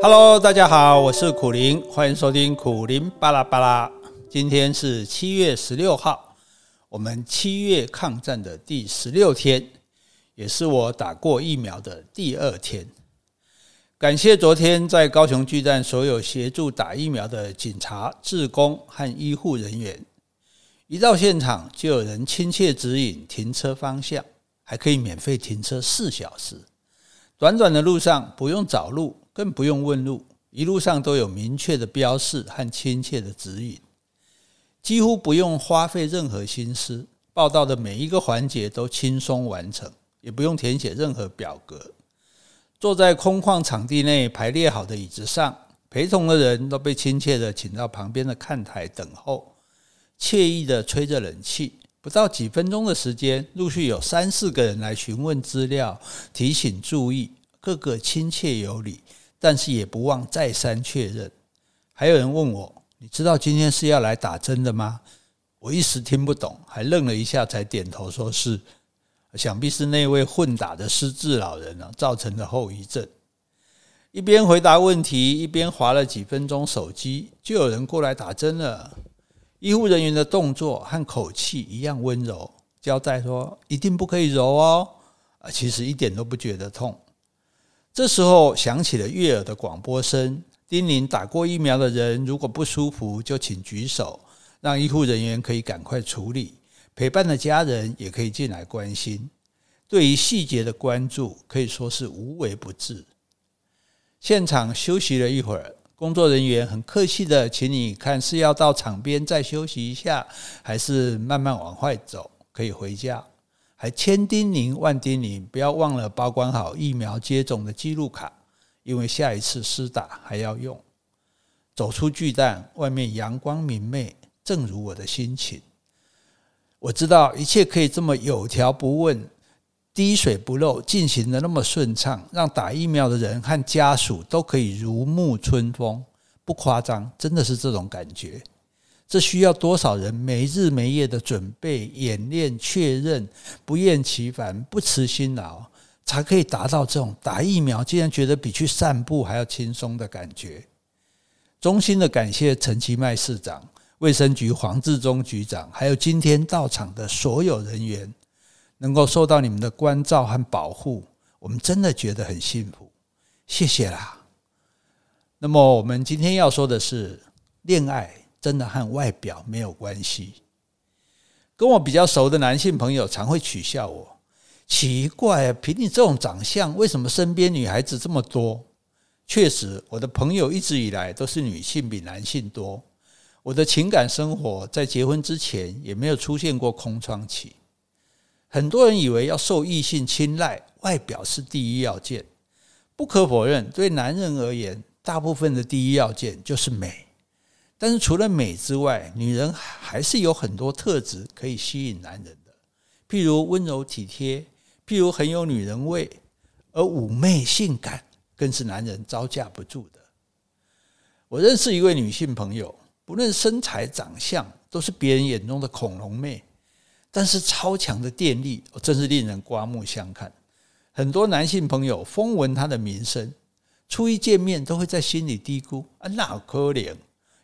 Hello，大家好，我是苦苓，欢迎收听苦苓巴拉巴拉。今天是七月十六号，我们七月抗战的第十六天，也是我打过疫苗的第二天。感谢昨天在高雄巨蛋所有协助打疫苗的警察、志工和医护人员，一到现场就有人亲切指引停车方向，还可以免费停车四小时。短短的路上不用找路。更不用问路，一路上都有明确的标示和亲切的指引，几乎不用花费任何心思，报到的每一个环节都轻松完成，也不用填写任何表格。坐在空旷场地内排列好的椅子上，陪同的人都被亲切地请到旁边的看台等候，惬意地吹着冷气。不到几分钟的时间，陆续有三四个人来询问资料，提醒注意，个个亲切有礼。但是也不忘再三确认。还有人问我：“你知道今天是要来打针的吗？”我一时听不懂，还愣了一下，才点头说是。想必是那位混打的失智老人啊造成的后遗症。一边回答问题，一边划了几分钟手机，就有人过来打针了。医护人员的动作和口气一样温柔，交代说：“一定不可以揉哦。”啊，其实一点都不觉得痛。这时候响起了悦耳的广播声，叮咛打过疫苗的人如果不舒服就请举手，让医护人员可以赶快处理。陪伴的家人也可以进来关心。对于细节的关注可以说是无微不至。现场休息了一会儿，工作人员很客气的请你看是要到场边再休息一下，还是慢慢往外走，可以回家。还千叮咛万叮咛，不要忘了保管好疫苗接种的记录卡，因为下一次施打还要用。走出巨蛋，外面阳光明媚，正如我的心情。我知道一切可以这么有条不紊、滴水不漏进行得那么顺畅，让打疫苗的人和家属都可以如沐春风，不夸张，真的是这种感觉。这需要多少人没日没夜的准备、演练、确认，不厌其烦、不辞辛劳，才可以达到这种打疫苗竟然觉得比去散步还要轻松的感觉。衷心的感谢陈其迈市长、卫生局黄志忠局长，还有今天到场的所有人员，能够受到你们的关照和保护，我们真的觉得很幸福，谢谢啦。那么我们今天要说的是恋爱。真的和外表没有关系。跟我比较熟的男性朋友常会取笑我，奇怪，凭你这种长相，为什么身边女孩子这么多？确实，我的朋友一直以来都是女性比男性多。我的情感生活在结婚之前也没有出现过空窗期。很多人以为要受异性青睐，外表是第一要件。不可否认，对男人而言，大部分的第一要件就是美。但是除了美之外，女人还是有很多特质可以吸引男人的，譬如温柔体贴，譬如很有女人味，而妩媚性感更是男人招架不住的。我认识一位女性朋友，不论身材长相，都是别人眼中的恐龙妹，但是超强的电力，真是令人刮目相看。很多男性朋友风闻她的名声，初一见面都会在心里嘀咕：啊，那可怜。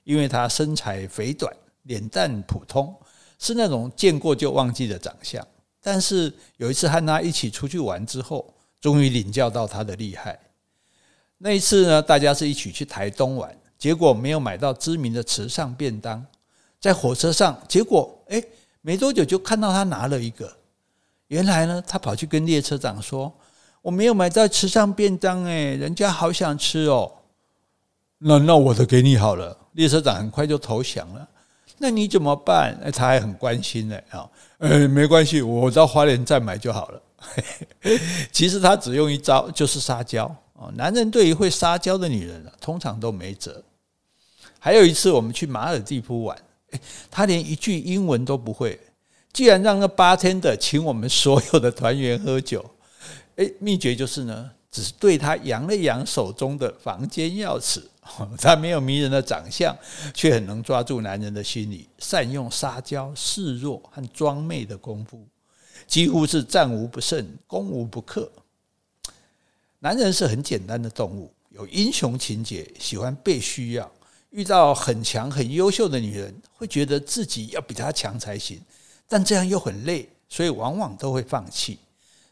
因为他身材肥短，脸蛋普通，是那种见过就忘记的长相。但是有一次和他一起出去玩之后，终于领教到他的厉害。那一次呢，大家是一起去台东玩，结果没有买到知名的池上便当。在火车上，结果哎，没多久就看到他拿了一个。原来呢，他跑去跟列车长说：“我没有买到池上便当，哎，人家好想吃哦。”那那我的给你好了。列车长很快就投降了，那你怎么办？他还很关心呢啊，呃，没关系，我到花莲再买就好了。其实他只用一招，就是撒娇啊。男人对于会撒娇的女人啊，通常都没辙。还有一次，我们去马尔地夫玩，他连一句英文都不会，既然让那八天的请我们所有的团员喝酒。哎，秘诀就是呢，只是对他扬了扬手中的房间钥匙。他没有迷人的长相，却很能抓住男人的心理，善用撒娇、示弱和装媚的功夫，几乎是战无不胜、攻无不克。男人是很简单的动物，有英雄情结，喜欢被需要。遇到很强、很优秀的女人，会觉得自己要比她强才行，但这样又很累，所以往往都会放弃。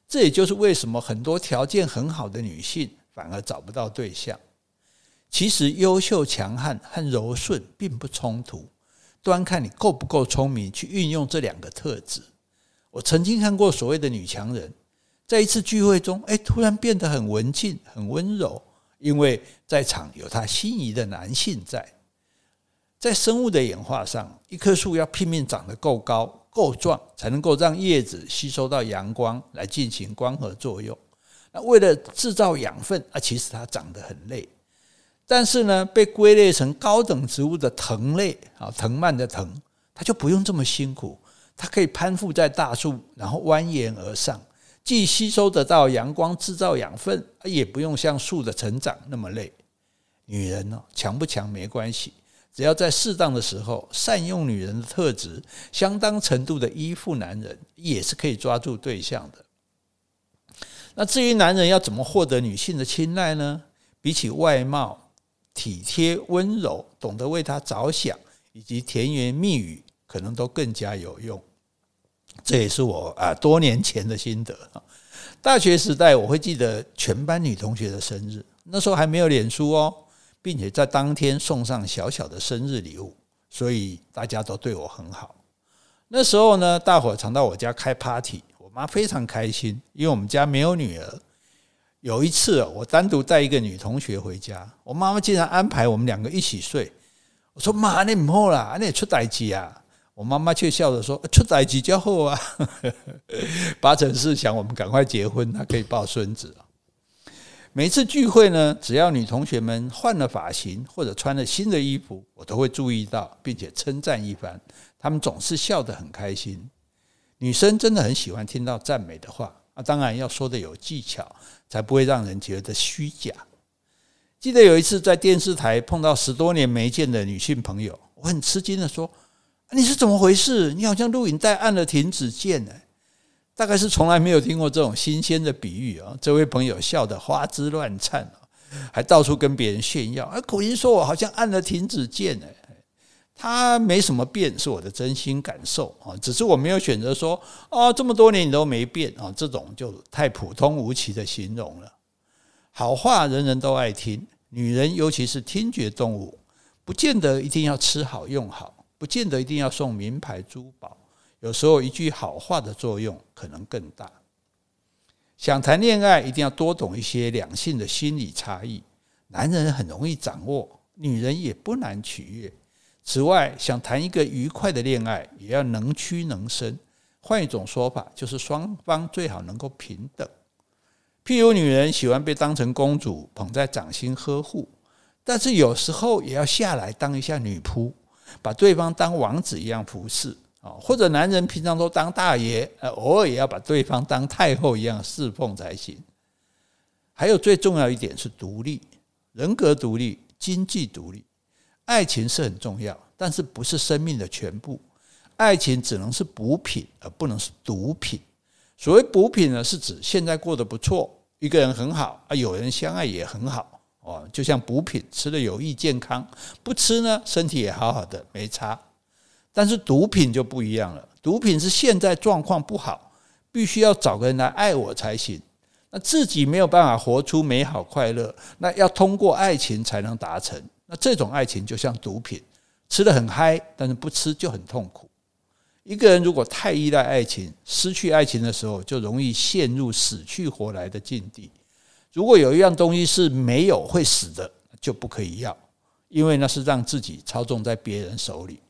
这也就是为什么很多条件很好的女性反而找不到对象。其实，优秀、强悍和柔顺并不冲突，端看你够不够聪明去运用这两个特质。我曾经看过所谓的女强人，在一次聚会中，哎，突然变得很文静、很温柔。因为在场有她心仪的男性在，在生物的演化上，一棵树要拼命长得够高、够壮，才能够让叶子吸收到阳光来进行光合作用。那为了制造养分，啊，其实它长得很累。但是呢，被归类成高等植物的藤类啊，藤蔓的藤，它就不用这么辛苦，它可以攀附在大树，然后蜿蜒而上。既吸收得到阳光，制造养分，也不用像树的成长那么累。女人呢，强不强没关系，只要在适当的时候善用女人的特质，相当程度的依附男人，也是可以抓住对象的。那至于男人要怎么获得女性的青睐呢？比起外貌、体贴、温柔，懂得为她着想，以及甜言蜜语，可能都更加有用。这也是我啊多年前的心得。大学时代，我会记得全班女同学的生日，那时候还没有脸书哦，并且在当天送上小小的生日礼物，所以大家都对我很好。那时候呢，大伙常到我家开 party，我妈非常开心，因为我们家没有女儿。有一次，我单独带一个女同学回家，我妈妈竟然安排我们两个一起睡。我说：“妈，你唔好啦，你出代志啊。”我妈妈却笑着说：“出代志就好啊，八成是想我们赶快结婚，她可以抱孙子。”每次聚会呢，只要女同学们换了发型或者穿了新的衣服，我都会注意到，并且称赞一番。她们总是笑得很开心。女生真的很喜欢听到赞美的话啊，当然要说得有技巧，才不会让人觉得虚假。记得有一次在电视台碰到十多年没见的女性朋友，我很吃惊的说。你是怎么回事？你好像录影带按了停止键呢，大概是从来没有听过这种新鲜的比喻啊！这位朋友笑得花枝乱颤，还到处跟别人炫耀。而口音说我好像按了停止键呢，他没什么变，是我的真心感受啊！只是我没有选择说啊，这么多年你都没变啊，这种就太普通无奇的形容了。好话人人都爱听，女人尤其是听觉动物，不见得一定要吃好用好。不见得一定要送名牌珠宝，有时候一句好话的作用可能更大。想谈恋爱，一定要多懂一些两性的心理差异。男人很容易掌握，女人也不难取悦。此外，想谈一个愉快的恋爱，也要能屈能伸。换一种说法，就是双方最好能够平等。譬如，女人喜欢被当成公主捧在掌心呵护，但是有时候也要下来当一下女仆。把对方当王子一样服侍啊，或者男人平常都当大爷，呃，偶尔也要把对方当太后一样侍奉才行。还有最重要一点是独立，人格独立，经济独立。爱情是很重要，但是不是生命的全部。爱情只能是补品，而不能是毒品。所谓补品呢，是指现在过得不错，一个人很好啊，有人相爱也很好。哦，就像补品吃了有益健康，不吃呢身体也好好的没差。但是毒品就不一样了，毒品是现在状况不好，必须要找个人来爱我才行。那自己没有办法活出美好快乐，那要通过爱情才能达成。那这种爱情就像毒品，吃的很嗨，但是不吃就很痛苦。一个人如果太依赖爱情，失去爱情的时候，就容易陷入死去活来的境地。如果有一样东西是没有会死的，就不可以要，因为那是让自己操纵在别人手里。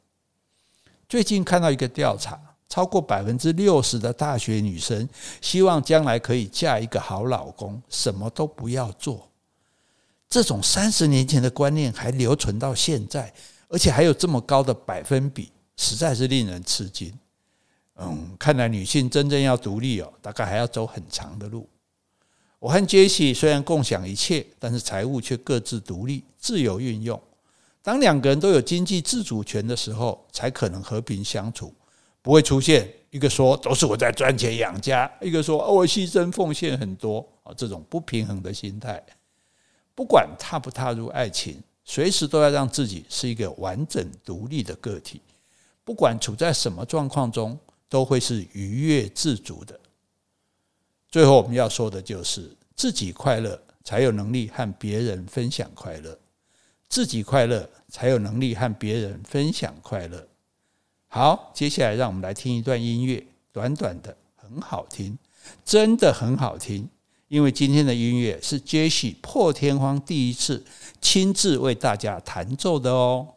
最近看到一个调查，超过百分之六十的大学女生希望将来可以嫁一个好老公，什么都不要做。这种三十年前的观念还留存到现在，而且还有这么高的百分比，实在是令人吃惊。嗯，看来女性真正要独立哦，大概还要走很长的路。我和杰西虽然共享一切，但是财务却各自独立、自由运用。当两个人都有经济自主权的时候，才可能和平相处，不会出现一个说都是我在赚钱养家，一个说我牺牲奉献很多啊这种不平衡的心态。不管踏不踏入爱情，随时都要让自己是一个完整独立的个体。不管处在什么状况中，都会是愉悦自足的。最后我们要说的就是，自己快乐，才有能力和别人分享快乐；自己快乐，才有能力和别人分享快乐。好，接下来让我们来听一段音乐，短短的，很好听，真的很好听。因为今天的音乐是 Jesse 破天荒第一次亲自为大家弹奏的哦。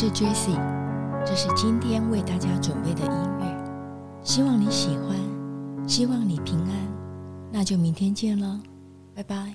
是 Jessie，这是今天为大家准备的音乐，希望你喜欢，希望你平安，那就明天见了，拜拜。